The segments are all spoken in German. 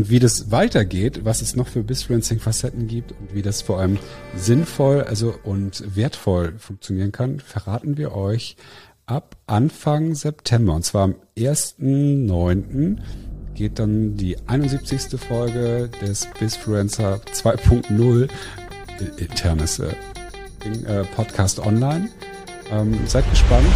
Und wie das weitergeht, was es noch für Bisfluencing-Facetten gibt und wie das vor allem sinnvoll also und wertvoll funktionieren kann, verraten wir euch ab Anfang September. Und zwar am 1.9. geht dann die 71. Folge des Bisfluencer 2.0 internes äh, äh, Podcast online. Ähm, seid gespannt.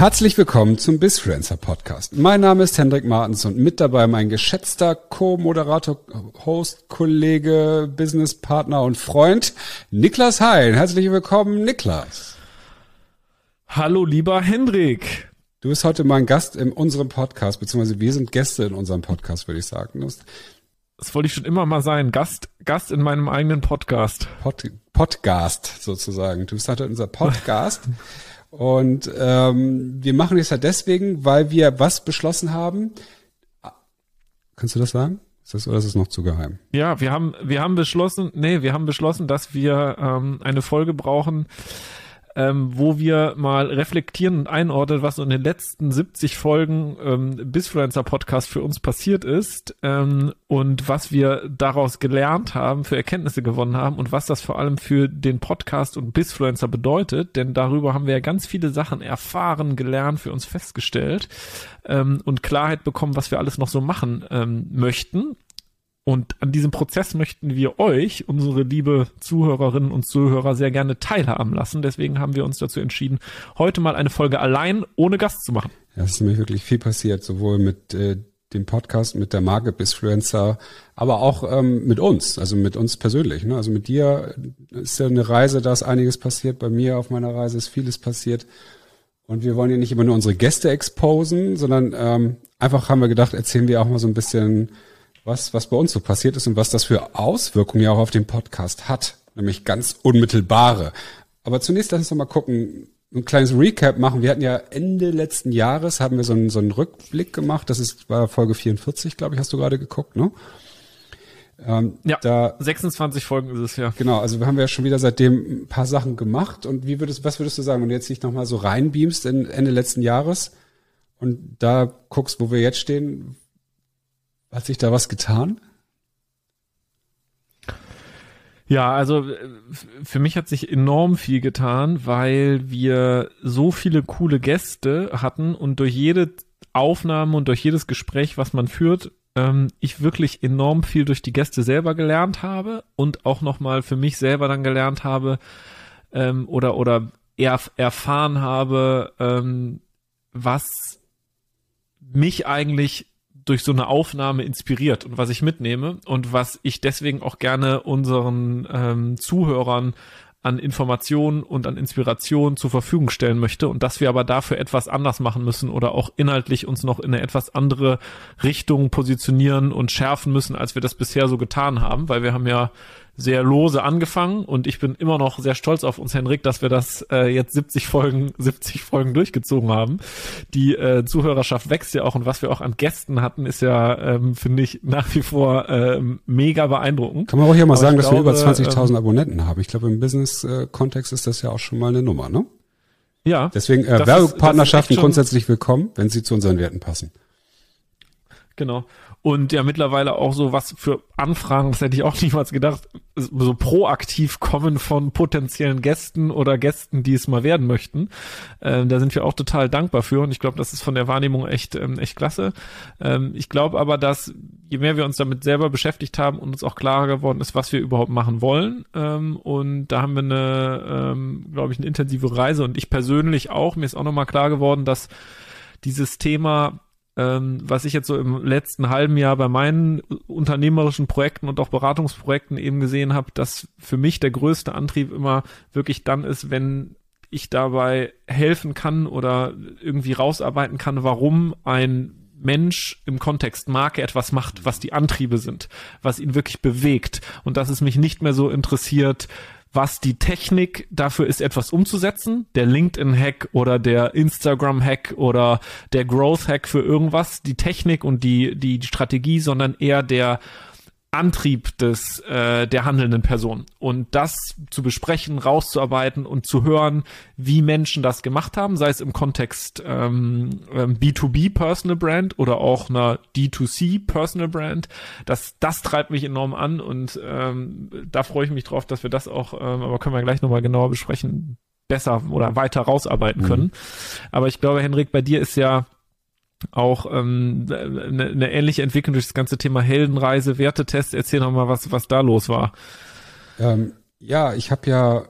Herzlich willkommen zum Bizfluencer Podcast. Mein Name ist Hendrik Martens und mit dabei mein geschätzter Co-Moderator, Host, Kollege, Businesspartner und Freund Niklas Hein. Herzlich willkommen, Niklas. Hallo, lieber Hendrik. Du bist heute mein Gast in unserem Podcast, beziehungsweise wir sind Gäste in unserem Podcast, würde ich sagen. Das wollte ich schon immer mal sein. Gast, Gast in meinem eigenen Podcast. Pod, Podcast sozusagen. Du bist heute unser Podcast. Und ähm, wir machen das halt deswegen, weil wir was beschlossen haben. Kannst du das sagen? Ist das, oder ist es noch zu geheim? Ja, wir haben, wir haben beschlossen, nee, wir haben beschlossen, dass wir ähm, eine Folge brauchen, ähm, wo wir mal reflektieren und einordnen, was so in den letzten 70 Folgen ähm, Bisfluencer Podcast für uns passiert ist ähm, und was wir daraus gelernt haben, für Erkenntnisse gewonnen haben und was das vor allem für den Podcast und Bisfluencer bedeutet, denn darüber haben wir ja ganz viele Sachen erfahren, gelernt, für uns festgestellt ähm, und Klarheit bekommen, was wir alles noch so machen ähm, möchten. Und an diesem Prozess möchten wir euch, unsere liebe Zuhörerinnen und Zuhörer, sehr gerne teilhaben lassen. Deswegen haben wir uns dazu entschieden, heute mal eine Folge allein ohne Gast zu machen. Ja, es ist nämlich wirklich viel passiert, sowohl mit äh, dem Podcast, mit der Marke Bisfluencer, aber auch ähm, mit uns, also mit uns persönlich. Ne? Also mit dir ist ja eine Reise, da ist einiges passiert. Bei mir auf meiner Reise ist vieles passiert. Und wir wollen ja nicht immer nur unsere Gäste exposen, sondern ähm, einfach haben wir gedacht, erzählen wir auch mal so ein bisschen was, was bei uns so passiert ist und was das für Auswirkungen ja auch auf den Podcast hat, nämlich ganz unmittelbare. Aber zunächst lass uns doch mal gucken, ein kleines Recap machen. Wir hatten ja Ende letzten Jahres, haben wir so einen, so einen Rückblick gemacht. Das ist, war Folge 44, glaube ich, hast du gerade geguckt, ne? Ähm, ja, da, 26 Folgen ist es ja. Genau, also wir haben ja schon wieder seitdem ein paar Sachen gemacht. Und wie würdest, was würdest du sagen, wenn du jetzt dich nochmal so reinbeamst in Ende letzten Jahres und da guckst, wo wir jetzt stehen, hat sich da was getan? Ja, also für mich hat sich enorm viel getan, weil wir so viele coole Gäste hatten und durch jede Aufnahme und durch jedes Gespräch, was man führt, ähm, ich wirklich enorm viel durch die Gäste selber gelernt habe und auch nochmal für mich selber dann gelernt habe ähm, oder oder erf erfahren habe, ähm, was mich eigentlich durch so eine Aufnahme inspiriert und was ich mitnehme und was ich deswegen auch gerne unseren ähm, Zuhörern an Informationen und an Inspiration zur Verfügung stellen möchte und dass wir aber dafür etwas anders machen müssen oder auch inhaltlich uns noch in eine etwas andere Richtung positionieren und schärfen müssen, als wir das bisher so getan haben, weil wir haben ja sehr lose angefangen und ich bin immer noch sehr stolz auf uns, Henrik, dass wir das äh, jetzt 70 Folgen, 70 Folgen durchgezogen haben. Die äh, Zuhörerschaft wächst ja auch und was wir auch an Gästen hatten, ist ja, ähm, finde ich, nach wie vor ähm, mega beeindruckend. Kann man auch hier mal Aber sagen, dass glaube, wir über 20.000 ähm, Abonnenten haben. Ich glaube, im Business-Kontext ist das ja auch schon mal eine Nummer, ne? Ja. Deswegen äh, Werbepartnerschaften grundsätzlich willkommen, wenn sie zu unseren Werten passen. Genau und ja mittlerweile auch so was für Anfragen, das hätte ich auch niemals gedacht, so proaktiv kommen von potenziellen Gästen oder Gästen, die es mal werden möchten. Ähm, da sind wir auch total dankbar für und ich glaube, das ist von der Wahrnehmung echt ähm, echt klasse. Ähm, ich glaube aber, dass je mehr wir uns damit selber beschäftigt haben und uns auch klarer geworden ist, was wir überhaupt machen wollen ähm, und da haben wir eine, ähm, glaube ich, eine intensive Reise und ich persönlich auch. Mir ist auch nochmal klar geworden, dass dieses Thema ähm, was ich jetzt so im letzten halben Jahr bei meinen unternehmerischen Projekten und auch Beratungsprojekten eben gesehen habe, dass für mich der größte Antrieb immer wirklich dann ist, wenn ich dabei helfen kann oder irgendwie rausarbeiten kann, warum ein Mensch im Kontext Marke etwas macht, was die Antriebe sind, was ihn wirklich bewegt. Und dass es mich nicht mehr so interessiert, was die Technik dafür ist, etwas umzusetzen. Der LinkedIn-Hack oder der Instagram-Hack oder der Growth-Hack für irgendwas. Die Technik und die, die, die Strategie, sondern eher der, Antrieb des äh, der handelnden Person und das zu besprechen, rauszuarbeiten und zu hören, wie Menschen das gemacht haben, sei es im Kontext ähm, B2B ähm, Personal Brand oder auch einer D2C Personal Brand, das das treibt mich enorm an und ähm, da freue ich mich drauf, dass wir das auch, ähm, aber können wir gleich nochmal genauer besprechen, besser oder weiter rausarbeiten können. Mhm. Aber ich glaube, Henrik, bei dir ist ja auch ähm, eine, eine ähnliche Entwicklung durch das ganze Thema Heldenreise, Wertetest. Erzähl noch mal, was, was da los war. Ähm, ja, ich habe ja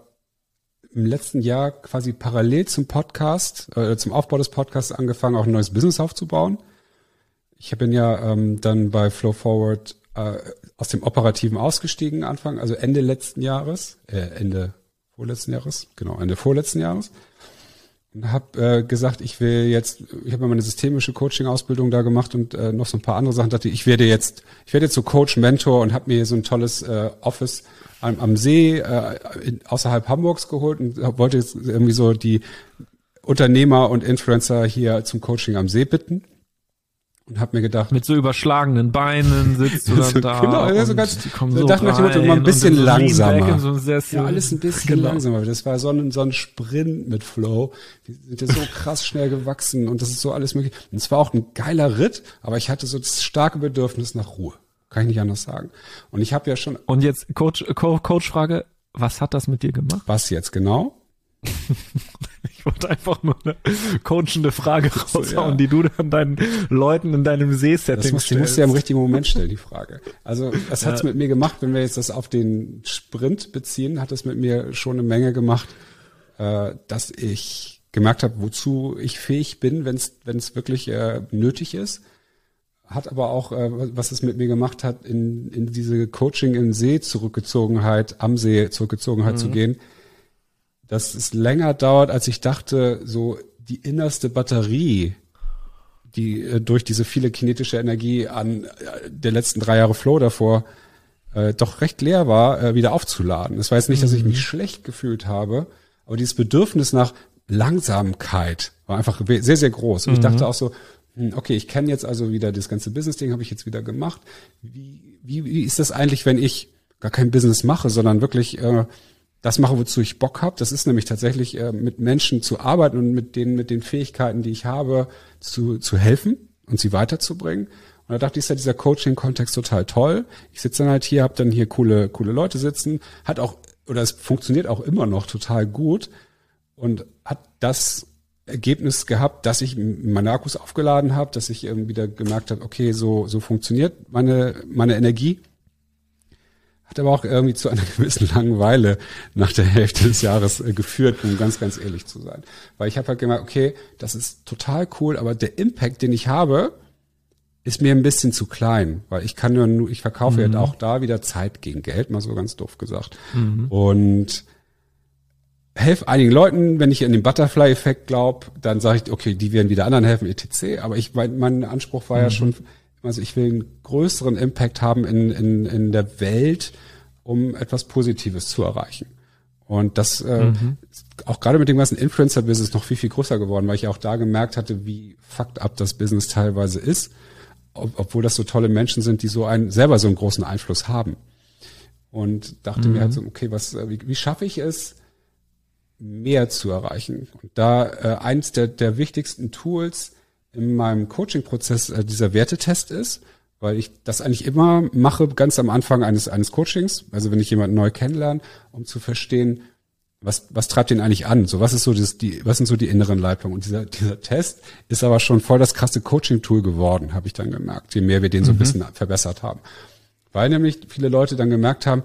im letzten Jahr quasi parallel zum Podcast, äh, zum Aufbau des Podcasts angefangen, auch ein neues Business aufzubauen. Ich bin ja ähm, dann bei Flow Forward äh, aus dem Operativen ausgestiegen Anfang, also Ende letzten Jahres, äh, Ende vorletzten Jahres, genau, Ende vorletzten Jahres und habe äh, gesagt, ich will jetzt, ich habe meine systemische Coaching-Ausbildung da gemacht und äh, noch so ein paar andere Sachen. Dachte, ich werde jetzt, ich werde jetzt so Coach, Mentor und habe mir so ein tolles äh, Office am, am See äh, in, außerhalb Hamburgs geholt und wollte jetzt irgendwie so die Unternehmer und Influencer hier zum Coaching am See bitten und habe mir gedacht mit so überschlagenen Beinen sitzt du dann so, da genau und so ganz so dachte nach dem Motto immer ein bisschen so langsamer. So ja alles ein bisschen genau. langsamer. Das war so ein so ein Sprint mit Flow. Die sind ja so krass schnell gewachsen und das ist so alles möglich. Und es war auch ein geiler Ritt aber ich hatte so das starke Bedürfnis nach Ruhe. Kann ich nicht anders sagen. Und ich habe ja schon und jetzt Coach Coach Frage was hat das mit dir gemacht? Was jetzt genau ich wollte einfach nur eine coachende Frage raushauen, ja. die du dann deinen Leuten in deinem See-Setting stellst. Die musst du ja im richtigen Moment stellen, die Frage. Also, was hat's ja. mit mir gemacht, wenn wir jetzt das auf den Sprint beziehen, hat es mit mir schon eine Menge gemacht, äh, dass ich gemerkt habe, wozu ich fähig bin, wenn es wenn es wirklich äh, nötig ist. Hat aber auch, äh, was es mit mir gemacht hat, in, in diese Coaching im See Zurückgezogenheit, am See Zurückgezogenheit mhm. zu gehen dass es länger dauert, als ich dachte, so die innerste Batterie, die äh, durch diese viele kinetische Energie an äh, der letzten drei Jahre Flow davor äh, doch recht leer war, äh, wieder aufzuladen. Das war jetzt nicht, dass ich mich mhm. schlecht gefühlt habe, aber dieses Bedürfnis nach Langsamkeit war einfach sehr, sehr groß. Und mhm. ich dachte auch so, hm, okay, ich kenne jetzt also wieder das ganze Business-Ding, habe ich jetzt wieder gemacht. Wie, wie, wie ist das eigentlich, wenn ich gar kein Business mache, sondern wirklich äh, das mache, wozu ich Bock habe. Das ist nämlich tatsächlich äh, mit Menschen zu arbeiten und mit denen, mit den Fähigkeiten, die ich habe, zu, zu helfen und sie weiterzubringen. Und da dachte ich, ist ja dieser Coaching-Kontext total toll. Ich sitze dann halt hier, habe dann hier coole, coole Leute sitzen, hat auch, oder es funktioniert auch immer noch total gut und hat das Ergebnis gehabt, dass ich meine Akkus aufgeladen habe, dass ich ähm, wieder gemerkt habe, okay, so, so funktioniert meine, meine Energie hat aber auch irgendwie zu einer gewissen Langeweile nach der Hälfte des Jahres äh, geführt, um ganz, ganz ehrlich zu sein. Weil ich habe halt gemerkt, okay, das ist total cool, aber der Impact, den ich habe, ist mir ein bisschen zu klein, weil ich kann nur, ich verkaufe mhm. ja auch da wieder Zeit gegen Geld, mal so ganz doof gesagt. Mhm. Und helfe einigen Leuten, wenn ich in den Butterfly-Effekt glaube, dann sage ich, okay, die werden wieder anderen helfen, etc. Aber ich, mein, mein Anspruch war mhm. ja schon also ich will einen größeren Impact haben in, in, in der Welt, um etwas Positives zu erreichen. Und das äh, mhm. auch gerade mit dem ganzen Influencer-Business noch viel, viel größer geworden, weil ich auch da gemerkt hatte, wie fucked up das Business teilweise ist, ob, obwohl das so tolle Menschen sind, die so einen selber so einen großen Einfluss haben. Und dachte mhm. mir halt so, okay, was, äh, wie, wie schaffe ich es, mehr zu erreichen? Und da äh, eins der, der wichtigsten Tools in meinem Coaching-Prozess äh, dieser Wertetest ist, weil ich das eigentlich immer mache, ganz am Anfang eines, eines Coachings, also wenn ich jemanden neu kennenlerne, um zu verstehen, was, was treibt den eigentlich an? So, was ist so das, die, was sind so die inneren Leitungen? Und dieser, dieser Test ist aber schon voll das krasse Coaching-Tool geworden, habe ich dann gemerkt, je mehr wir den so ein mhm. bisschen verbessert haben. Weil nämlich viele Leute dann gemerkt haben,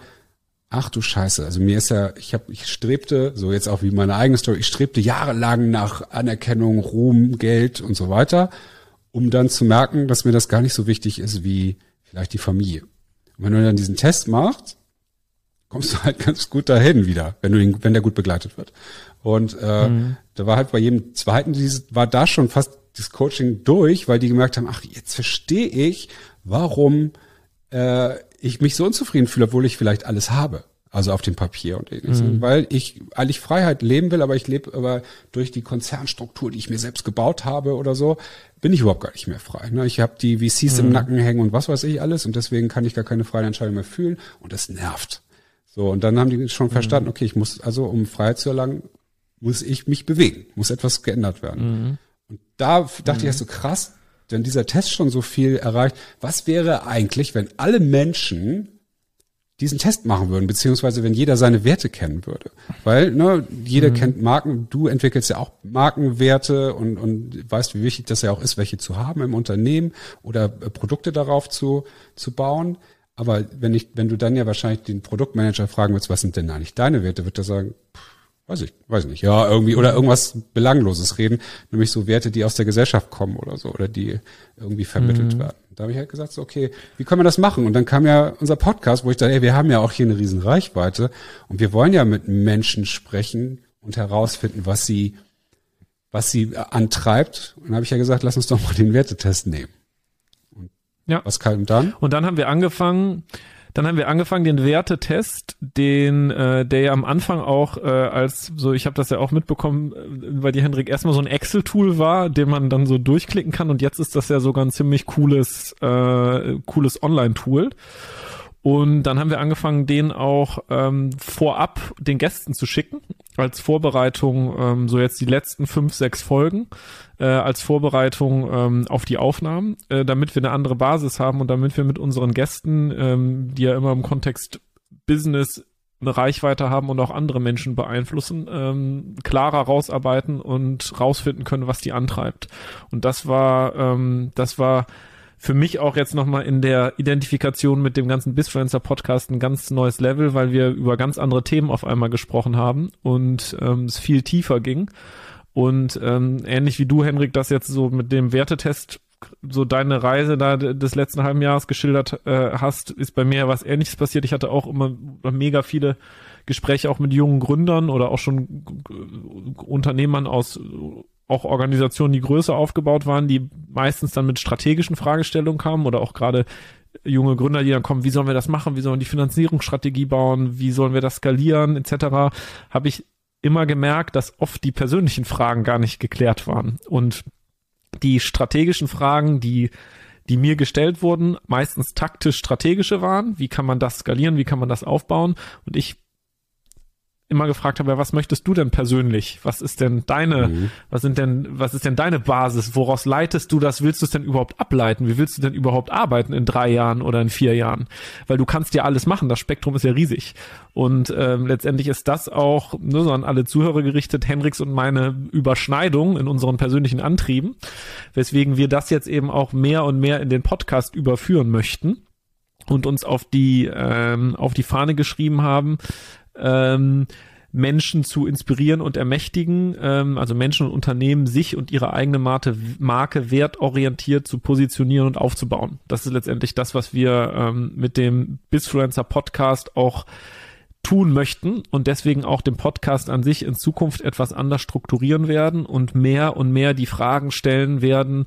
ach du Scheiße, also mir ist ja, ich habe, ich strebte, so jetzt auch wie meine eigene Story, ich strebte jahrelang nach Anerkennung, Ruhm, Geld und so weiter, um dann zu merken, dass mir das gar nicht so wichtig ist wie vielleicht die Familie. Und wenn du dann diesen Test machst, kommst du halt ganz gut dahin wieder, wenn du ihn, wenn der gut begleitet wird. Und äh, mhm. da war halt bei jedem zweiten, dieses, war da schon fast das Coaching durch, weil die gemerkt haben, ach, jetzt verstehe ich, warum äh, ich mich so unzufrieden fühle, obwohl ich vielleicht alles habe. Also auf dem Papier und ähnliches. Mhm. Weil ich eigentlich Freiheit leben will, aber ich lebe aber durch die Konzernstruktur, die ich mir selbst gebaut habe oder so, bin ich überhaupt gar nicht mehr frei. Ne? Ich habe die VCs mhm. im Nacken hängen und was weiß ich alles und deswegen kann ich gar keine freie Entscheidung mehr fühlen und das nervt. So, und dann haben die schon verstanden, mhm. okay, ich muss also, um Freiheit zu erlangen, muss ich mich bewegen, muss etwas geändert werden. Mhm. Und da dachte ich erst so krass, wenn dieser Test schon so viel erreicht, was wäre eigentlich, wenn alle Menschen diesen Test machen würden, beziehungsweise wenn jeder seine Werte kennen würde. Weil ne, jeder mhm. kennt Marken, du entwickelst ja auch Markenwerte und, und weißt, wie wichtig das ja auch ist, welche zu haben im Unternehmen oder äh, Produkte darauf zu, zu bauen. Aber wenn ich, wenn du dann ja wahrscheinlich den Produktmanager fragen willst, was sind denn eigentlich deine Werte, wird er sagen, pff, weiß ich, weiß nicht, ja, irgendwie, oder irgendwas Belangloses reden, nämlich so Werte, die aus der Gesellschaft kommen oder so, oder die irgendwie vermittelt mhm. werden. Da habe ich halt gesagt, so, okay, wie können wir das machen? Und dann kam ja unser Podcast, wo ich dachte, ey, wir haben ja auch hier eine riesen Reichweite und wir wollen ja mit Menschen sprechen und herausfinden, was sie, was sie antreibt. Und dann habe ich ja gesagt, lass uns doch mal den Wertetest nehmen. Und ja. was kam dann? Und dann haben wir angefangen, dann haben wir angefangen, den Wertetest, den, äh, der ja am Anfang auch äh, als so, ich habe das ja auch mitbekommen, äh, weil die Hendrik erstmal so ein Excel-Tool war, den man dann so durchklicken kann und jetzt ist das ja sogar ein ziemlich cooles, äh, cooles Online-Tool. Und dann haben wir angefangen, den auch ähm, vorab den Gästen zu schicken, als Vorbereitung, ähm, so jetzt die letzten fünf, sechs Folgen, äh, als Vorbereitung ähm, auf die Aufnahmen, äh, damit wir eine andere Basis haben und damit wir mit unseren Gästen, ähm, die ja immer im Kontext Business eine Reichweite haben und auch andere Menschen beeinflussen, ähm, klarer rausarbeiten und rausfinden können, was die antreibt. Und das war, ähm, das war für mich auch jetzt nochmal in der Identifikation mit dem ganzen Bisfluencer Podcast ein ganz neues Level, weil wir über ganz andere Themen auf einmal gesprochen haben und ähm, es viel tiefer ging. Und ähm, ähnlich wie du, Henrik, das jetzt so mit dem Wertetest so deine Reise da des letzten halben Jahres geschildert äh, hast, ist bei mir was ähnliches passiert. Ich hatte auch immer mega viele Gespräche auch mit jungen Gründern oder auch schon Unternehmern aus auch Organisationen, die größer aufgebaut waren, die meistens dann mit strategischen Fragestellungen kamen oder auch gerade junge Gründer, die dann kommen, wie sollen wir das machen, wie sollen wir die Finanzierungsstrategie bauen, wie sollen wir das skalieren, etc., habe ich immer gemerkt, dass oft die persönlichen Fragen gar nicht geklärt waren. Und die strategischen Fragen, die die mir gestellt wurden, meistens taktisch strategische waren. Wie kann man das skalieren? Wie kann man das aufbauen? Und ich immer gefragt habe, was möchtest du denn persönlich? Was ist denn deine, mhm. was sind denn, was ist denn deine Basis? Woraus leitest du das? Willst du es denn überhaupt ableiten? Wie willst du denn überhaupt arbeiten in drei Jahren oder in vier Jahren? Weil du kannst ja alles machen, das Spektrum ist ja riesig. Und ähm, letztendlich ist das auch nur so an alle Zuhörer gerichtet, Henriks und meine Überschneidung in unseren persönlichen Antrieben, weswegen wir das jetzt eben auch mehr und mehr in den Podcast überführen möchten und uns auf die ähm, auf die Fahne geschrieben haben, ähm, Menschen zu inspirieren und ermächtigen, ähm, also Menschen und Unternehmen, sich und ihre eigene Marke, Marke wertorientiert zu positionieren und aufzubauen. Das ist letztendlich das, was wir ähm, mit dem Bisfluencer Podcast auch tun möchten und deswegen auch den Podcast an sich in Zukunft etwas anders strukturieren werden und mehr und mehr die Fragen stellen werden,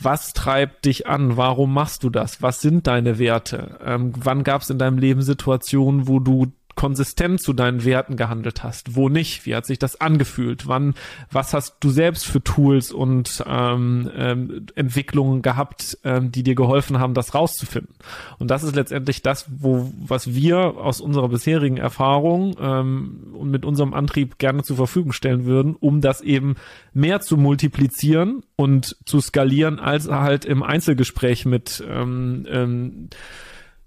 was treibt dich an? Warum machst du das? Was sind deine Werte? Ähm, wann gab es in deinem Leben Situationen, wo du konsistent zu deinen Werten gehandelt hast, wo nicht, wie hat sich das angefühlt, wann, was hast du selbst für Tools und ähm, ähm, Entwicklungen gehabt, ähm, die dir geholfen haben, das rauszufinden. Und das ist letztendlich das, wo was wir aus unserer bisherigen Erfahrung ähm, und mit unserem Antrieb gerne zur Verfügung stellen würden, um das eben mehr zu multiplizieren und zu skalieren, als halt im Einzelgespräch mit ähm, ähm,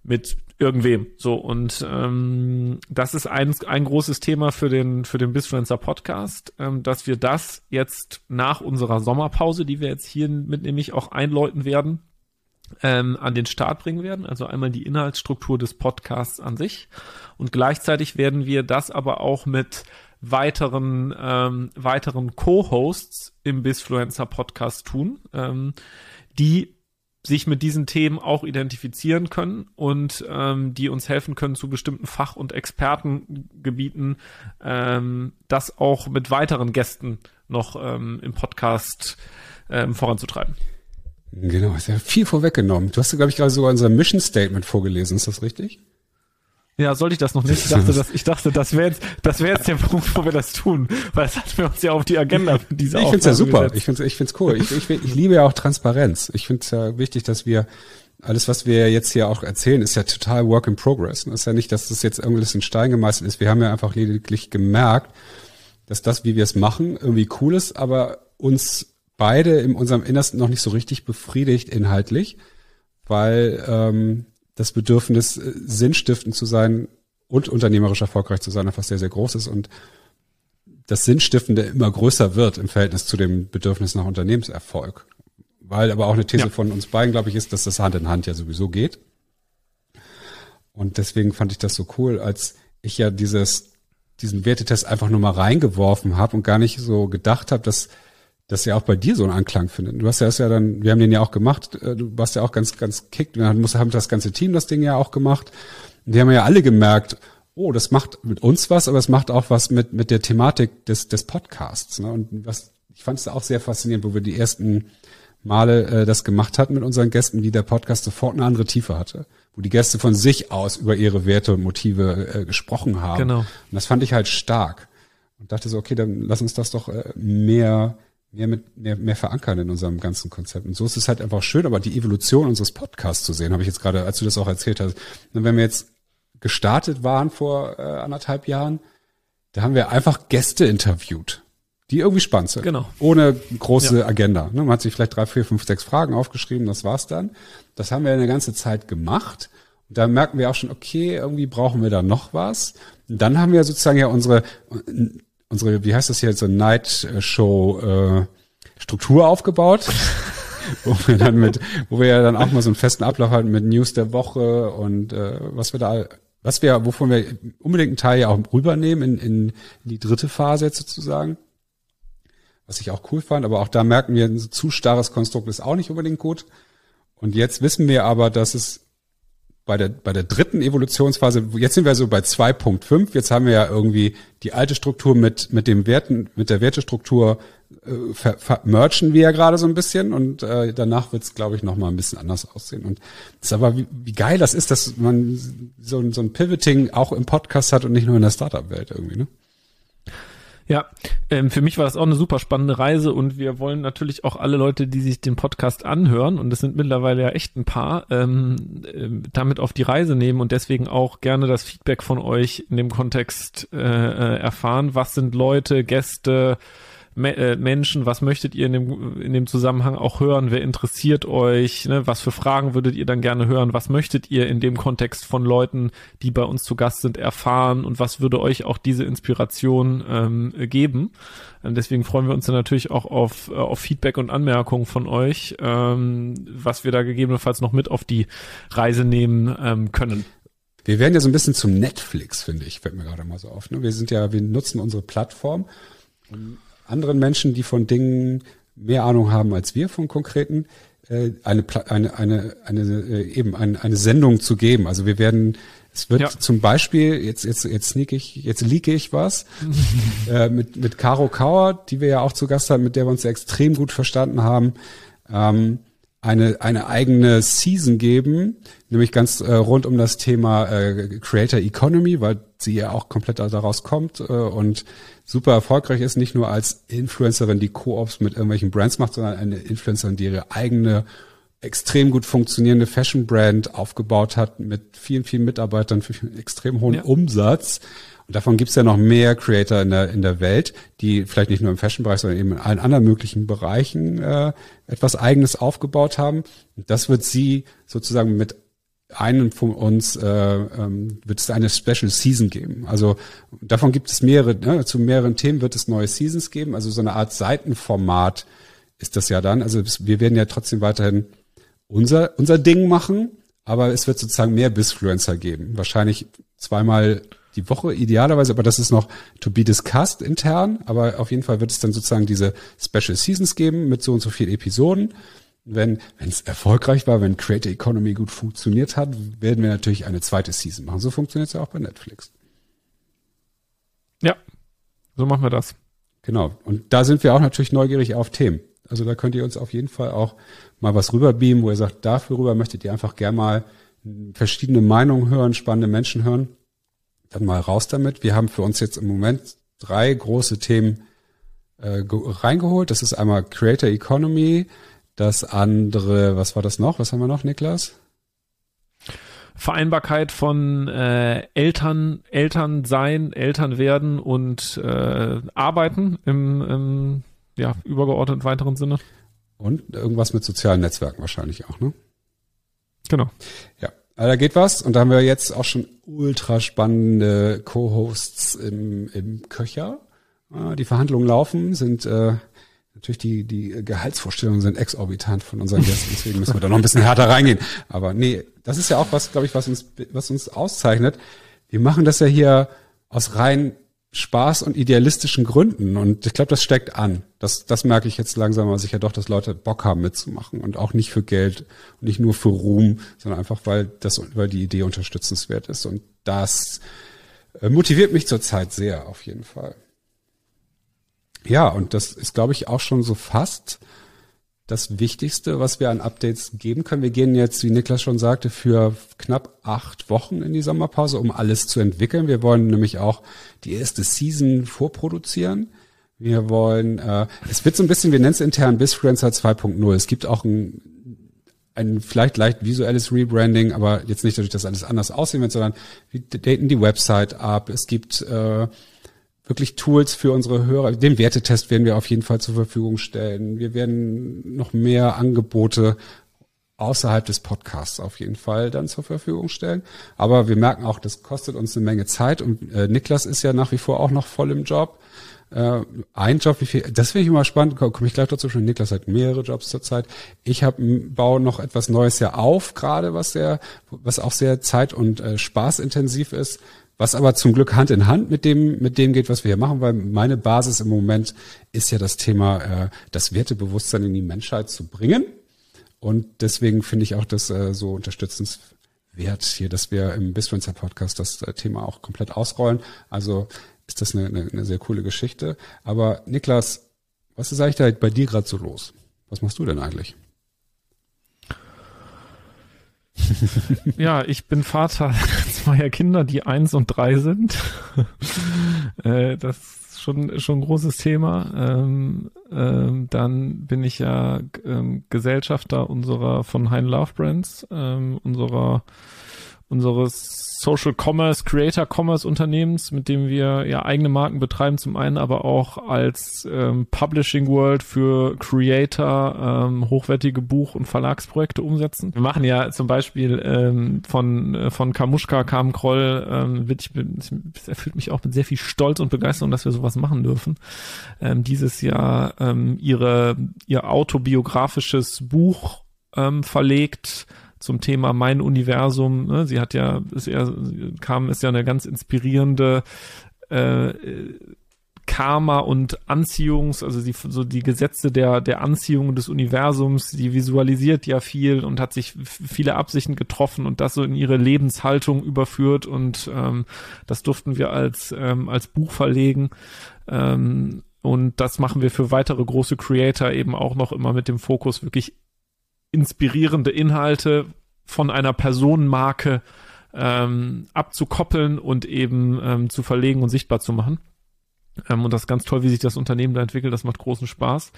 mit irgendwem. So, und ähm, das ist ein, ein großes Thema für den, für den Bisfluencer Podcast, ähm, dass wir das jetzt nach unserer Sommerpause, die wir jetzt hier mit nämlich auch einläuten werden, ähm, an den Start bringen werden. Also einmal die Inhaltsstruktur des Podcasts an sich. Und gleichzeitig werden wir das aber auch mit weiteren, ähm, weiteren Co-Hosts im Bisfluencer Podcast tun, ähm, die sich mit diesen Themen auch identifizieren können und ähm, die uns helfen können, zu bestimmten Fach- und Expertengebieten ähm, das auch mit weiteren Gästen noch ähm, im Podcast ähm, voranzutreiben. Genau, ist ja viel vorweggenommen. Du hast, glaube ich, gerade sogar unser Mission Statement vorgelesen, ist das richtig? Ja, sollte ich das noch nicht? Ich dachte, das, ich dachte, das wäre jetzt, das wäre jetzt der Punkt, wo wir das tun, weil das hatten wir uns ja auf die Agenda für diese Ich finde es ja super. Gesetzt. Ich finde ich find's cool. Ich, ich, ich liebe ja auch Transparenz. Ich finde es ja wichtig, dass wir alles, was wir jetzt hier auch erzählen, ist ja total Work in Progress. Das ist ja nicht, dass das jetzt irgendwas in Stein gemeißelt ist. Wir haben ja einfach lediglich gemerkt, dass das, wie wir es machen, irgendwie cool ist, aber uns beide in unserem Innersten noch nicht so richtig befriedigt inhaltlich, weil ähm, das Bedürfnis, äh, sinnstiftend zu sein und unternehmerisch erfolgreich zu sein, einfach sehr, sehr groß ist und das Sinnstiftende immer größer wird im Verhältnis zu dem Bedürfnis nach Unternehmenserfolg. Weil aber auch eine These ja. von uns beiden, glaube ich, ist, dass das Hand in Hand ja sowieso geht. Und deswegen fand ich das so cool, als ich ja dieses, diesen Wertetest einfach nur mal reingeworfen habe und gar nicht so gedacht habe, dass das ja auch bei dir so einen Anklang findet. Du hast ja das ja dann, wir haben den ja auch gemacht, äh, du warst ja auch ganz, ganz kickt. Wir haben das ganze Team das Ding ja auch gemacht. Und die haben ja alle gemerkt, oh, das macht mit uns was, aber es macht auch was mit, mit der Thematik des, des Podcasts. Ne? Und was, ich fand es auch sehr faszinierend, wo wir die ersten Male äh, das gemacht hatten mit unseren Gästen, wie der Podcast sofort eine andere Tiefe hatte. Wo die Gäste von sich aus über ihre Werte und Motive äh, gesprochen haben. Genau. Und das fand ich halt stark. Und dachte so, okay, dann lass uns das doch äh, mehr mehr mit mehr, mehr verankern in unserem ganzen Konzept. Und so ist es halt einfach schön, aber die Evolution unseres Podcasts zu sehen, habe ich jetzt gerade, als du das auch erzählt hast. Und wenn wir jetzt gestartet waren vor äh, anderthalb Jahren, da haben wir einfach Gäste interviewt, die irgendwie spannend sind. Genau. Ohne große ja. Agenda. Ne? Man hat sich vielleicht drei, vier, fünf, sechs Fragen aufgeschrieben, das war's dann. Das haben wir eine ganze Zeit gemacht. Und da merken wir auch schon, okay, irgendwie brauchen wir da noch was. Und dann haben wir sozusagen ja unsere unsere, wie heißt das hier, so Night Show äh, Struktur aufgebaut. wo wir dann mit, wo wir ja dann auch mal so einen festen Ablauf hatten mit News der Woche und äh, was wir da, was wir, wovon wir unbedingt einen Teil ja auch rübernehmen in, in, in die dritte Phase jetzt sozusagen. Was ich auch cool fand, aber auch da merken wir, ein zu starres Konstrukt ist auch nicht unbedingt gut. Und jetzt wissen wir aber, dass es bei der, bei der dritten Evolutionsphase, jetzt sind wir so bei 2.5, jetzt haben wir ja irgendwie die alte Struktur mit, mit dem Werten, mit der Wertestruktur äh, ver, vermerchen wir ja gerade so ein bisschen und äh, danach wird es, glaube ich, nochmal ein bisschen anders aussehen. Und das ist aber, wie, wie geil das ist, dass man so, so ein Pivoting auch im Podcast hat und nicht nur in der Startup-Welt irgendwie, ne? Ja, ähm, für mich war das auch eine super spannende Reise und wir wollen natürlich auch alle Leute, die sich den Podcast anhören, und es sind mittlerweile ja echt ein paar, ähm, äh, damit auf die Reise nehmen und deswegen auch gerne das Feedback von euch in dem Kontext äh, äh erfahren. Was sind Leute, Gäste, äh, Menschen, was möchtet ihr in dem, in dem Zusammenhang auch hören, wer interessiert euch, ne? was für Fragen würdet ihr dann gerne hören, was möchtet ihr in dem Kontext von Leuten, die bei uns zu Gast sind, erfahren und was würde euch auch diese Inspiration ähm, geben. Und deswegen freuen wir uns dann natürlich auch auf, äh, auf Feedback und Anmerkungen von euch, ähm, was wir da gegebenenfalls noch mit auf die Reise nehmen ähm, können. Wir werden ja so ein bisschen zum Netflix, finde ich, fällt mir gerade mal so auf. Ne? Wir sind ja, wir nutzen unsere Plattform, um anderen Menschen, die von Dingen mehr Ahnung haben als wir von konkreten, äh, eine, eine, eine, eine, äh, eben eine, eine Sendung zu geben. Also wir werden, es wird ja. zum Beispiel, jetzt, jetzt, jetzt sneak ich, jetzt leake ich was, äh, mit, mit Caro Kauer, die wir ja auch zu Gast haben, mit der wir uns extrem gut verstanden haben, ähm, eine, eine eigene Season geben, nämlich ganz äh, rund um das Thema äh, Creator Economy, weil sie ja auch komplett daraus kommt äh, und super erfolgreich ist, nicht nur als Influencerin, die Co-ops mit irgendwelchen Brands macht, sondern eine Influencerin, die ihre eigene extrem gut funktionierende Fashion-Brand aufgebaut hat mit vielen, vielen Mitarbeitern für einen extrem hohen ja. Umsatz. Davon gibt's ja noch mehr Creator in der, in der Welt, die vielleicht nicht nur im Fashion-Bereich, sondern eben in allen anderen möglichen Bereichen äh, etwas Eigenes aufgebaut haben. Und das wird sie sozusagen mit einen von uns äh, ähm, wird es eine Special Season geben. Also davon gibt es mehrere, ne, zu mehreren Themen wird es neue Seasons geben. Also so eine Art Seitenformat ist das ja dann. Also wir werden ja trotzdem weiterhin unser, unser Ding machen, aber es wird sozusagen mehr Bisfluencer geben. Wahrscheinlich zweimal die Woche idealerweise, aber das ist noch to be discussed intern. Aber auf jeden Fall wird es dann sozusagen diese Special Seasons geben mit so und so vielen Episoden. Wenn wenn es erfolgreich war, wenn Creator Economy gut funktioniert hat, werden wir natürlich eine zweite Season machen. So funktioniert es ja auch bei Netflix. Ja, so machen wir das. Genau. Und da sind wir auch natürlich neugierig auf Themen. Also da könnt ihr uns auf jeden Fall auch mal was rüberbeamen, wo ihr sagt, dafür rüber möchtet ihr einfach gern mal verschiedene Meinungen hören, spannende Menschen hören. Dann mal raus damit. Wir haben für uns jetzt im Moment drei große Themen äh, reingeholt. Das ist einmal Creator Economy, das andere, was war das noch? Was haben wir noch, Niklas? Vereinbarkeit von äh, Eltern, Eltern sein, Eltern werden und äh, arbeiten im, im ja, übergeordnet weiteren Sinne. Und irgendwas mit sozialen Netzwerken wahrscheinlich auch, ne? Genau. Ja, also da geht was und da haben wir jetzt auch schon ultra spannende Co-Hosts im, im Köcher. Die Verhandlungen laufen, sind äh, natürlich die, die Gehaltsvorstellungen sind exorbitant von unseren Gästen, deswegen müssen wir da noch ein bisschen härter reingehen. Aber nee, das ist ja auch was, glaube ich, was uns, was uns auszeichnet. Wir machen das ja hier aus rein Spaß und idealistischen Gründen. Und ich glaube, das steckt an. Das, das merke ich jetzt langsam aber sicher doch, dass Leute Bock haben mitzumachen und auch nicht für Geld und nicht nur für Ruhm, sondern einfach, weil das, weil die Idee unterstützenswert ist. Und das äh, motiviert mich zurzeit sehr, auf jeden Fall. Ja, und das ist, glaube ich, auch schon so fast das Wichtigste, was wir an Updates geben können. Wir gehen jetzt, wie Niklas schon sagte, für knapp acht Wochen in die Sommerpause, um alles zu entwickeln. Wir wollen nämlich auch die erste Season vorproduzieren. Wir wollen, äh, es wird so ein bisschen, wir nennen es intern Bisfluencer 2.0. Es gibt auch ein, ein vielleicht leicht visuelles Rebranding, aber jetzt nicht dadurch, dass alles anders aussehen wird, sondern wir daten die Website ab. Es gibt äh, wirklich Tools für unsere Hörer. Den Wertetest werden wir auf jeden Fall zur Verfügung stellen. Wir werden noch mehr Angebote außerhalb des Podcasts auf jeden Fall dann zur Verfügung stellen. Aber wir merken auch, das kostet uns eine Menge Zeit und äh, Niklas ist ja nach wie vor auch noch voll im Job. Äh, ein Job, wie viel, das finde ich immer spannend, komme komm ich gleich dazu schon. Niklas hat mehrere Jobs zurzeit. Ich habe baue noch etwas Neues ja auf, gerade was sehr, was auch sehr zeit- und äh, spaßintensiv ist was aber zum Glück Hand in Hand mit dem, mit dem geht, was wir hier machen, weil meine Basis im Moment ist ja das Thema, äh, das Wertebewusstsein in die Menschheit zu bringen. Und deswegen finde ich auch das äh, so unterstützenswert hier, dass wir im Bisfluencer Podcast das äh, Thema auch komplett ausrollen. Also ist das eine, eine, eine sehr coole Geschichte. Aber Niklas, was ist eigentlich da bei dir gerade so los? Was machst du denn eigentlich? Ja, ich bin Vater zweier Kinder, die eins und drei sind. äh, das ist schon, schon ein großes Thema. Ähm, ähm, dann bin ich ja ähm, Gesellschafter unserer von Hein Love Brands, ähm, unserer unseres Social Commerce, Creator Commerce Unternehmens, mit dem wir ja eigene Marken betreiben, zum einen aber auch als ähm, Publishing World für Creator ähm, hochwertige Buch- und Verlagsprojekte umsetzen. Wir machen ja zum Beispiel ähm, von, äh, von Kamuschka, Kam Kroll, ähm, ich, erfüllt mich auch mit sehr viel Stolz und Begeisterung, dass wir sowas machen dürfen. Ähm, dieses Jahr ähm, ihre, ihr autobiografisches Buch ähm, verlegt, zum Thema Mein Universum. Ne? Sie hat ja, ist eher, kam, ist ja eine ganz inspirierende äh, Karma und Anziehungs, also die, so die Gesetze der, der Anziehung des Universums, die visualisiert ja viel und hat sich viele Absichten getroffen und das so in ihre Lebenshaltung überführt und ähm, das durften wir als, ähm, als Buch verlegen. Ähm, und das machen wir für weitere große Creator eben auch noch immer mit dem Fokus wirklich inspirierende Inhalte von einer Personenmarke ähm, abzukoppeln und eben ähm, zu verlegen und sichtbar zu machen. Ähm, und das ist ganz toll, wie sich das Unternehmen da entwickelt. Das macht großen Spaß.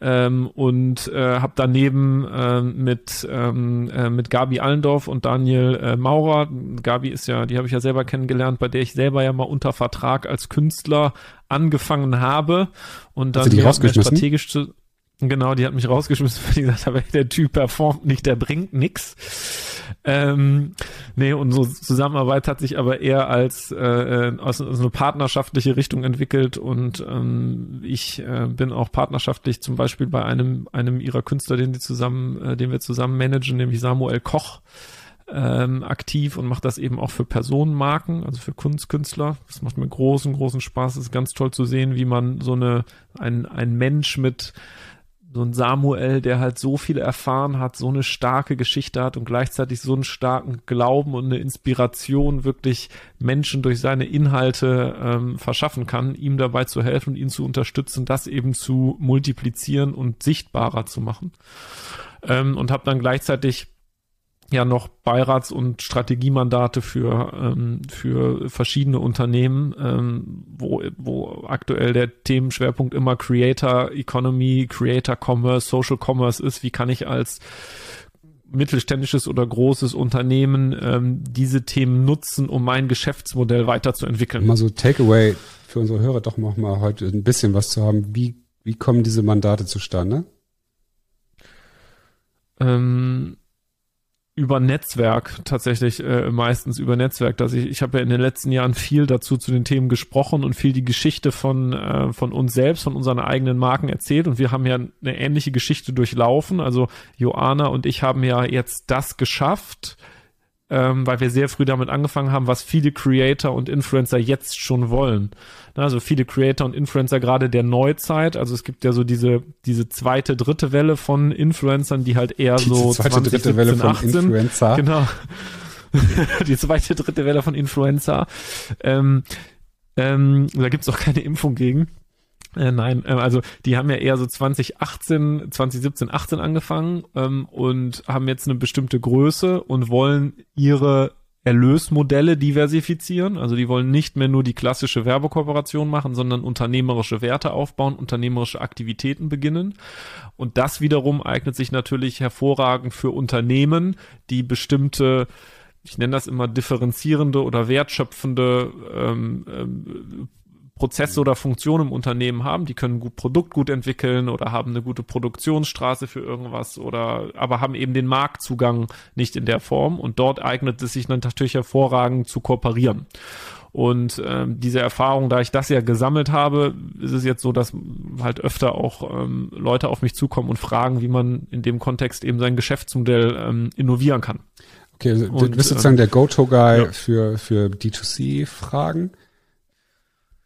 Ähm, und äh, habe daneben äh, mit ähm, äh, mit Gabi Allendorf und Daniel äh, Maurer. Gabi ist ja, die habe ich ja selber kennengelernt, bei der ich selber ja mal unter Vertrag als Künstler angefangen habe und dann strategisch zu Genau, die hat mich rausgeschmissen, weil die gesagt hat, der Typ performt nicht, der bringt nix. Ähm, nee, unsere Zusammenarbeit hat sich aber eher als äh, äh aus, aus eine partnerschaftliche Richtung entwickelt und ähm, ich äh, bin auch partnerschaftlich zum Beispiel bei einem einem ihrer Künstler, den sie zusammen, äh, den wir zusammen managen, nämlich Samuel Koch ähm, aktiv und macht das eben auch für Personenmarken, also für Kunstkünstler. Das macht mir großen, großen Spaß. Es ist ganz toll zu sehen, wie man so eine, ein, ein Mensch mit so ein Samuel, der halt so viel erfahren hat, so eine starke Geschichte hat und gleichzeitig so einen starken Glauben und eine Inspiration wirklich Menschen durch seine Inhalte ähm, verschaffen kann, ihm dabei zu helfen und ihn zu unterstützen, das eben zu multiplizieren und sichtbarer zu machen. Ähm, und habe dann gleichzeitig ja noch Beirats- und Strategiemandate für, ähm, für verschiedene Unternehmen, ähm, wo, wo aktuell der Themenschwerpunkt immer Creator Economy, Creator Commerce, Social Commerce ist. Wie kann ich als mittelständisches oder großes Unternehmen ähm, diese Themen nutzen, um mein Geschäftsmodell weiterzuentwickeln? Mal so Takeaway für unsere Hörer doch noch mal heute ein bisschen was zu haben. Wie, wie kommen diese Mandate zustande? Ähm, über Netzwerk tatsächlich äh, meistens über Netzwerk, dass ich ich habe ja in den letzten Jahren viel dazu zu den Themen gesprochen und viel die Geschichte von äh, von uns selbst, von unseren eigenen Marken erzählt und wir haben ja eine ähnliche Geschichte durchlaufen. Also Joana und ich haben ja jetzt das geschafft, ähm, weil wir sehr früh damit angefangen haben, was viele Creator und Influencer jetzt schon wollen. Also viele Creator und Influencer gerade der Neuzeit. Also es gibt ja so diese, diese zweite, dritte Welle von Influencern, die halt eher diese so zweite, 20, dritte 17, Welle von 18, Influencer. Genau. die zweite, dritte Welle von Influencer. Ähm, ähm, da gibt's auch keine Impfung gegen. Äh, nein, äh, also die haben ja eher so 2018, 2017, 18 angefangen ähm, und haben jetzt eine bestimmte Größe und wollen ihre Erlösmodelle diversifizieren. Also die wollen nicht mehr nur die klassische Werbekooperation machen, sondern unternehmerische Werte aufbauen, unternehmerische Aktivitäten beginnen. Und das wiederum eignet sich natürlich hervorragend für Unternehmen, die bestimmte ich nenne das immer differenzierende oder wertschöpfende ähm, ähm, Prozesse oder Funktionen im Unternehmen haben, die können gut Produkt gut entwickeln oder haben eine gute Produktionsstraße für irgendwas oder aber haben eben den Marktzugang nicht in der Form und dort eignet es sich natürlich hervorragend zu kooperieren. Und ähm, diese Erfahrung, da ich das ja gesammelt habe, ist es jetzt so, dass halt öfter auch ähm, Leute auf mich zukommen und fragen, wie man in dem Kontext eben sein Geschäftsmodell ähm, innovieren kann. Okay, also und, du bist sozusagen ähm, der Go-To-Guy ja. für, für D2C-Fragen.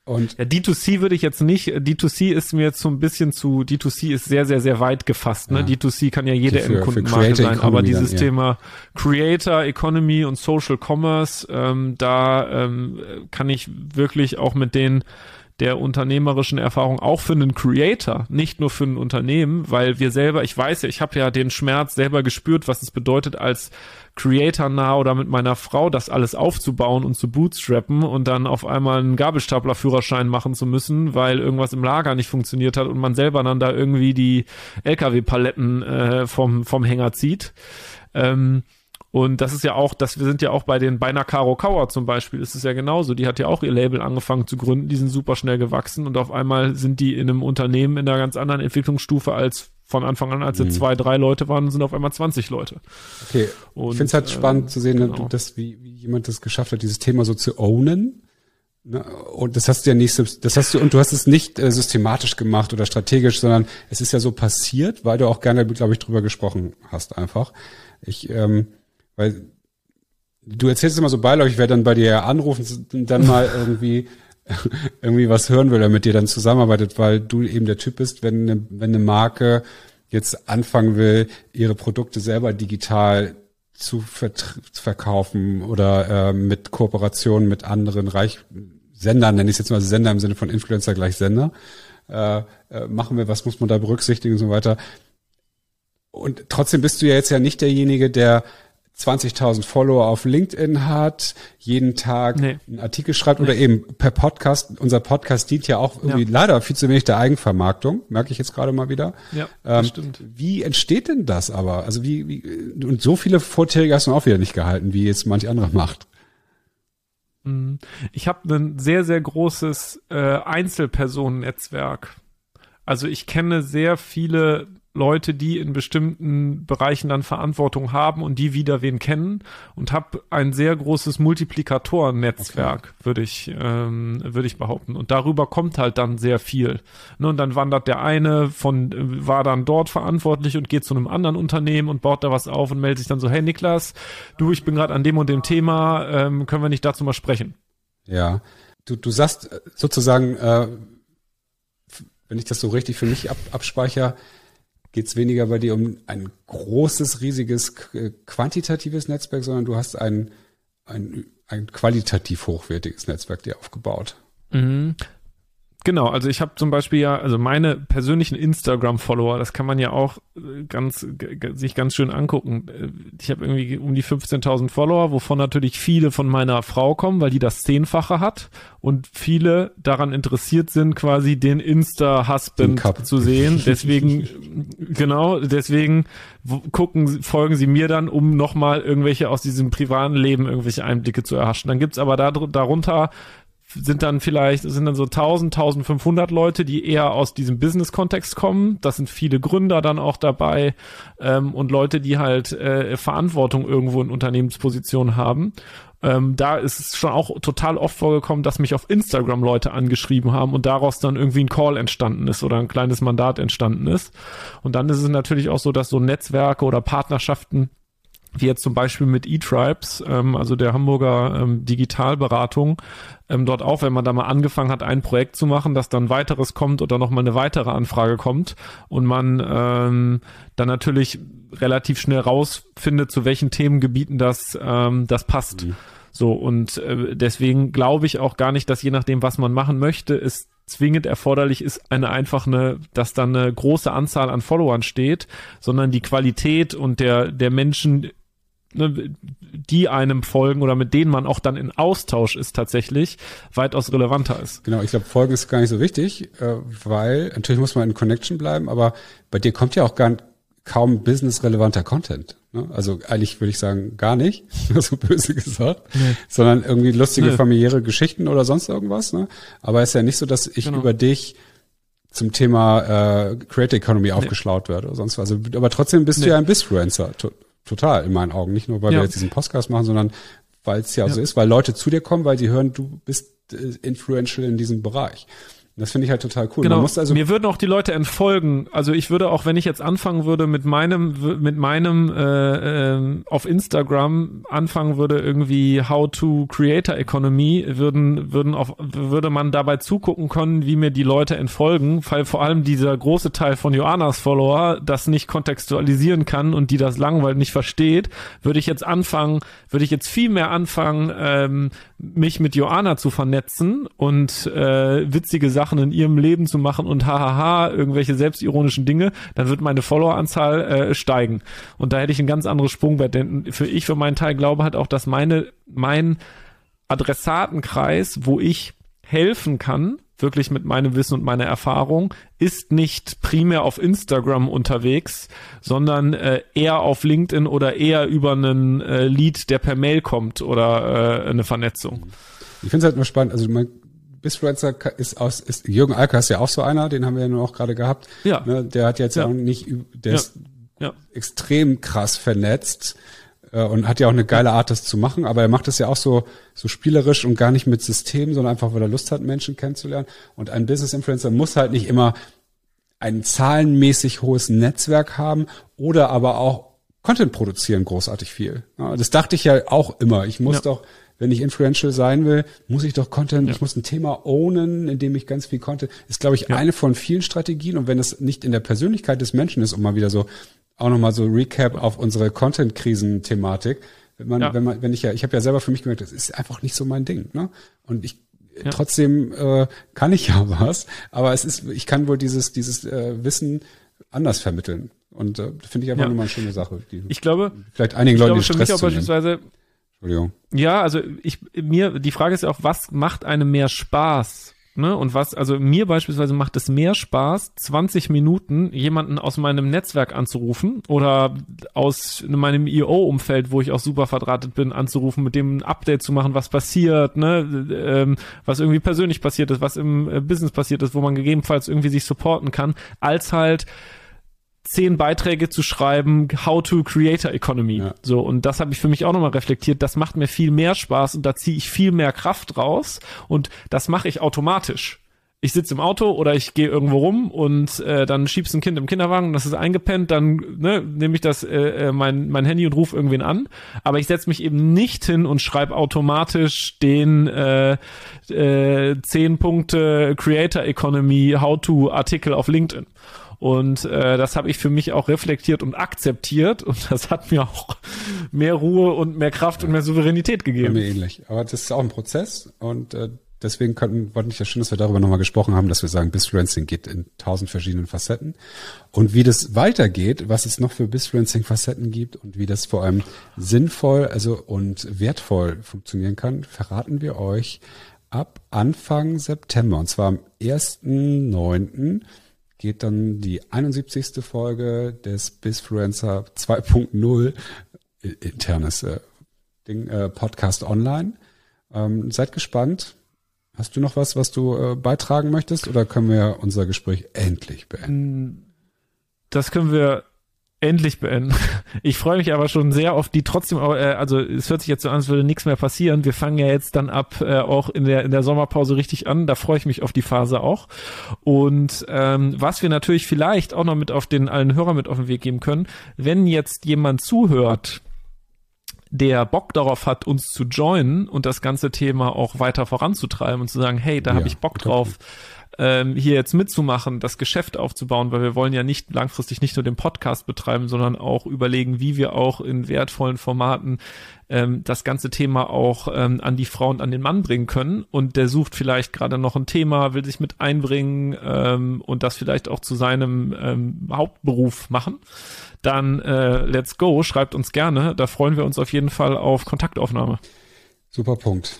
Und ja, D2C würde ich jetzt nicht, D2C ist mir jetzt so ein bisschen zu, D2C ist sehr, sehr, sehr weit gefasst. Ne? Ja. D2C kann ja jede für, Endkundenmarke sein, Economy aber dieses dann, ja. Thema Creator Economy und Social Commerce, ähm, da ähm, kann ich wirklich auch mit den der unternehmerischen Erfahrung auch für einen Creator, nicht nur für ein Unternehmen, weil wir selber, ich weiß ja, ich habe ja den Schmerz selber gespürt, was es bedeutet als Creator nah oder mit meiner Frau das alles aufzubauen und zu bootstrappen und dann auf einmal einen Gabelstaplerführerschein machen zu müssen, weil irgendwas im Lager nicht funktioniert hat und man selber dann da irgendwie die LKW-Paletten äh, vom, vom Hänger zieht. Ähm, und das ist ja auch, dass wir sind ja auch bei den bei Nakaro Kauer zum Beispiel, ist es ja genauso. Die hat ja auch ihr Label angefangen zu gründen, die sind super schnell gewachsen und auf einmal sind die in einem Unternehmen in einer ganz anderen Entwicklungsstufe als von Anfang an, als sie mhm. zwei, drei Leute waren, sind auf einmal 20 Leute. Okay. Und, ich finde es halt spannend äh, zu sehen, genau. dass wie, wie jemand das geschafft hat, dieses Thema so zu ownen. Ne? Und das hast du ja nicht, das hast du, und du hast es nicht äh, systematisch gemacht oder strategisch, sondern es ist ja so passiert, weil du auch gerne, glaube ich, drüber gesprochen hast einfach. Ich, ähm, weil du erzählst immer so beiläufig, ich werde dann bei dir anrufen und dann mal irgendwie irgendwie was hören will, der mit dir dann zusammenarbeitet, weil du eben der Typ bist, wenn eine, wenn eine Marke jetzt anfangen will, ihre Produkte selber digital zu verkaufen oder äh, mit Kooperationen mit anderen Reich Sendern, nenne ich es jetzt mal Sender im Sinne von Influencer gleich Sender, äh, äh, machen wir, was muss man da berücksichtigen und so weiter. Und trotzdem bist du ja jetzt ja nicht derjenige, der 20.000 Follower auf LinkedIn hat, jeden Tag nee. einen Artikel schreibt nee. oder eben per Podcast. Unser Podcast dient ja auch irgendwie ja. leider viel zu wenig der Eigenvermarktung, merke ich jetzt gerade mal wieder. Ja, ähm, stimmt. Wie entsteht denn das aber? Also wie, wie, und so viele Vorträge hast du auch wieder nicht gehalten, wie jetzt manch andere macht. Mhm. Ich habe ein sehr, sehr großes äh, Einzelpersonennetzwerk. Also ich kenne sehr viele Leute, die in bestimmten Bereichen dann Verantwortung haben und die wieder wen kennen und habe ein sehr großes Multiplikatoren-Netzwerk, okay. würde ich, ähm, würde ich behaupten. Und darüber kommt halt dann sehr viel. Ne, und dann wandert der eine von, war dann dort verantwortlich und geht zu einem anderen Unternehmen und baut da was auf und meldet sich dann so, hey Niklas, du, ich bin gerade an dem und dem Thema, ähm, können wir nicht dazu mal sprechen? Ja, du, du sagst sozusagen, äh, wenn ich das so richtig für mich ab, abspeichere, geht es weniger bei dir um ein großes, riesiges, quantitatives Netzwerk, sondern du hast ein, ein, ein qualitativ hochwertiges Netzwerk dir aufgebaut. Mhm. Genau, also ich habe zum Beispiel ja, also meine persönlichen Instagram-Follower, das kann man ja auch äh, ganz sich ganz schön angucken. Äh, ich habe irgendwie um die 15.000 Follower, wovon natürlich viele von meiner Frau kommen, weil die das Zehnfache hat und viele daran interessiert sind, quasi den Insta-Husband zu sehen. Deswegen, genau, deswegen gucken, folgen sie mir dann, um nochmal irgendwelche aus diesem privaten Leben irgendwelche Einblicke zu erhaschen. Dann gibt's aber da, darunter sind dann vielleicht, sind dann so 1000, 1500 Leute, die eher aus diesem Business-Kontext kommen. Das sind viele Gründer dann auch dabei ähm, und Leute, die halt äh, Verantwortung irgendwo in Unternehmenspositionen haben. Ähm, da ist es schon auch total oft vorgekommen, dass mich auf Instagram Leute angeschrieben haben und daraus dann irgendwie ein Call entstanden ist oder ein kleines Mandat entstanden ist. Und dann ist es natürlich auch so, dass so Netzwerke oder Partnerschaften wie jetzt zum Beispiel mit eTribes, ähm, also der Hamburger ähm, Digitalberatung, ähm, dort auch, wenn man da mal angefangen hat, ein Projekt zu machen, dass dann weiteres kommt oder nochmal eine weitere Anfrage kommt und man ähm, dann natürlich relativ schnell rausfindet, zu welchen Themengebieten das, ähm, das passt. Mhm. So, und äh, deswegen glaube ich auch gar nicht, dass je nachdem, was man machen möchte, es zwingend erforderlich ist, eine einfach eine, dass dann eine große Anzahl an Followern steht, sondern die Qualität und der, der Menschen, ne, die einem folgen oder mit denen man auch dann in Austausch ist tatsächlich, weitaus relevanter ist. Genau, ich glaube, folgen ist gar nicht so wichtig, äh, weil natürlich muss man in Connection bleiben, aber bei dir kommt ja auch gar kaum businessrelevanter Content. Ne? Also eigentlich würde ich sagen, gar nicht, so böse gesagt, nee. sondern irgendwie lustige nee. familiäre Geschichten oder sonst irgendwas. Ne? Aber es ist ja nicht so, dass ich genau. über dich zum Thema äh, Creative Economy nee. aufgeschlaut werde oder sonst was. Also, aber trotzdem bist du ja ein Bisfluencer total in meinen Augen. Nicht nur, weil ja. wir jetzt diesen Podcast machen, sondern weil es ja, ja so ist, weil Leute zu dir kommen, weil sie hören, du bist äh, influential in diesem Bereich. Das finde ich halt total cool. Genau. also Mir würden auch die Leute entfolgen. Also ich würde auch, wenn ich jetzt anfangen würde mit meinem, mit meinem äh, äh, auf Instagram anfangen würde irgendwie How to Creator Economy, würden würden auf, würde man dabei zugucken können, wie mir die Leute entfolgen, weil vor allem dieser große Teil von Joannas Follower das nicht kontextualisieren kann und die das langweilig nicht versteht, würde ich jetzt anfangen, würde ich jetzt viel mehr anfangen, ähm, mich mit Joanna zu vernetzen und äh, witzige Sachen Sachen in ihrem Leben zu machen und hahaha, irgendwelche selbstironischen Dinge, dann wird meine Followeranzahl äh, steigen. Und da hätte ich ein ganz anderes Sprungbrett. Denn für ich, für meinen Teil, glaube halt auch, dass meine, mein Adressatenkreis, wo ich helfen kann, wirklich mit meinem Wissen und meiner Erfahrung, ist nicht primär auf Instagram unterwegs, sondern äh, eher auf LinkedIn oder eher über einen äh, Lead, der per Mail kommt oder äh, eine Vernetzung. Ich finde es halt nur spannend, also man Bisfluencer ist aus, ist Jürgen Alker ist ja auch so einer, den haben wir ja nur auch gerade gehabt. Ja. Ne, der hat jetzt ja. auch nicht, der ja. ist ja. extrem krass vernetzt äh, und hat ja auch eine geile Art, das zu machen, aber er macht das ja auch so, so spielerisch und gar nicht mit System, sondern einfach, weil er Lust hat, Menschen kennenzulernen. Und ein Business Influencer muss halt nicht immer ein zahlenmäßig hohes Netzwerk haben oder aber auch Content produzieren großartig viel. Das dachte ich ja auch immer. Ich muss ja. doch wenn ich influential sein will, muss ich doch Content, ja. ich muss ein Thema ownen, in dem ich ganz viel Content, ist glaube ich ja. eine von vielen Strategien und wenn es nicht in der Persönlichkeit des Menschen ist, um mal wieder so auch nochmal so Recap auf unsere Content-Krisen-Thematik, wenn man, ja. wenn man, wenn ich ja, ich habe ja selber für mich gemerkt, das ist einfach nicht so mein Ding, ne? Und ich ja. trotzdem äh, kann ich ja was, aber es ist, ich kann wohl dieses dieses äh, Wissen anders vermitteln und äh, finde ich einfach ja. nur mal eine schöne Sache. Die ich glaube, vielleicht einigen Leuten glaube, für mich auch beispielsweise Entschuldigung. Ja, also ich mir die Frage ist ja auch, was macht einem mehr Spaß? Ne? Und was, also mir beispielsweise macht es mehr Spaß, 20 Minuten jemanden aus meinem Netzwerk anzurufen oder aus meinem IO-Umfeld, wo ich auch super verdrahtet bin, anzurufen, mit dem ein Update zu machen, was passiert, ne, ähm, was irgendwie persönlich passiert ist, was im äh, Business passiert ist, wo man gegebenenfalls irgendwie sich supporten kann, als halt zehn Beiträge zu schreiben, How to Creator Economy. Ja. So, und das habe ich für mich auch nochmal reflektiert. Das macht mir viel mehr Spaß und da ziehe ich viel mehr Kraft raus und das mache ich automatisch. Ich sitze im Auto oder ich gehe irgendwo rum und äh, dann schiebst ein Kind im Kinderwagen und das ist eingepennt, dann ne, nehme ich das äh, äh mein, mein Handy und rufe irgendwen an. Aber ich setze mich eben nicht hin und schreibe automatisch den äh, äh, 10 Punkte Creator Economy How-to Artikel auf LinkedIn. Und äh, das habe ich für mich auch reflektiert und akzeptiert. Und das hat mir auch mehr Ruhe und mehr Kraft und mehr Souveränität gegeben. Bei mir ähnlich. Aber das ist auch ein Prozess und äh, deswegen könnten, wollte ich ja schön, dass wir darüber nochmal gesprochen haben, dass wir sagen, Bisfluencing geht in tausend verschiedenen Facetten. Und wie das weitergeht, was es noch für Bisfluencing-Facetten gibt und wie das vor allem sinnvoll, also und wertvoll funktionieren kann, verraten wir euch ab Anfang September. Und zwar am 1.9. geht dann die 71. Folge des Bisfluencer 2.0 internes äh, Ding, äh, Podcast online. Ähm, seid gespannt. Hast du noch was, was du äh, beitragen möchtest oder können wir unser Gespräch endlich beenden? Das können wir endlich beenden. Ich freue mich aber schon sehr auf die trotzdem, äh, also es hört sich jetzt so an, als würde nichts mehr passieren. Wir fangen ja jetzt dann ab äh, auch in der in der Sommerpause richtig an. Da freue ich mich auf die Phase auch. Und ähm, was wir natürlich vielleicht auch noch mit auf den allen Hörern mit auf den Weg geben können, wenn jetzt jemand zuhört, der Bock darauf hat, uns zu joinen und das ganze Thema auch weiter voranzutreiben und zu sagen, hey, da ja, habe ich Bock drauf, ähm, hier jetzt mitzumachen, das Geschäft aufzubauen, weil wir wollen ja nicht langfristig nicht nur den Podcast betreiben, sondern auch überlegen, wie wir auch in wertvollen Formaten ähm, das ganze Thema auch ähm, an die Frau und an den Mann bringen können. Und der sucht vielleicht gerade noch ein Thema, will sich mit einbringen ähm, und das vielleicht auch zu seinem ähm, Hauptberuf machen dann äh, let's go, schreibt uns gerne. Da freuen wir uns auf jeden Fall auf Kontaktaufnahme. Super Punkt.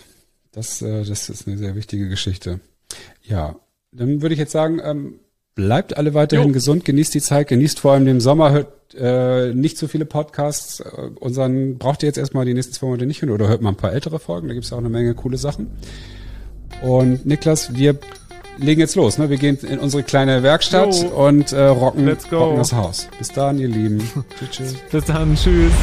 Das, äh, das ist eine sehr wichtige Geschichte. Ja, dann würde ich jetzt sagen, ähm, bleibt alle weiterhin jo. gesund, genießt die Zeit, genießt vor allem den Sommer, hört äh, nicht so viele Podcasts. Äh, unseren braucht ihr jetzt erstmal die nächsten zwei Monate nicht hören oder hört mal ein paar ältere Folgen, da gibt es auch eine Menge coole Sachen. Und Niklas, wir legen jetzt los. Ne? Wir gehen in unsere kleine Werkstatt jo. und äh, rocken, rocken das Haus. Bis dann, ihr Lieben. tschüss, tschüss. Bis dann, tschüss.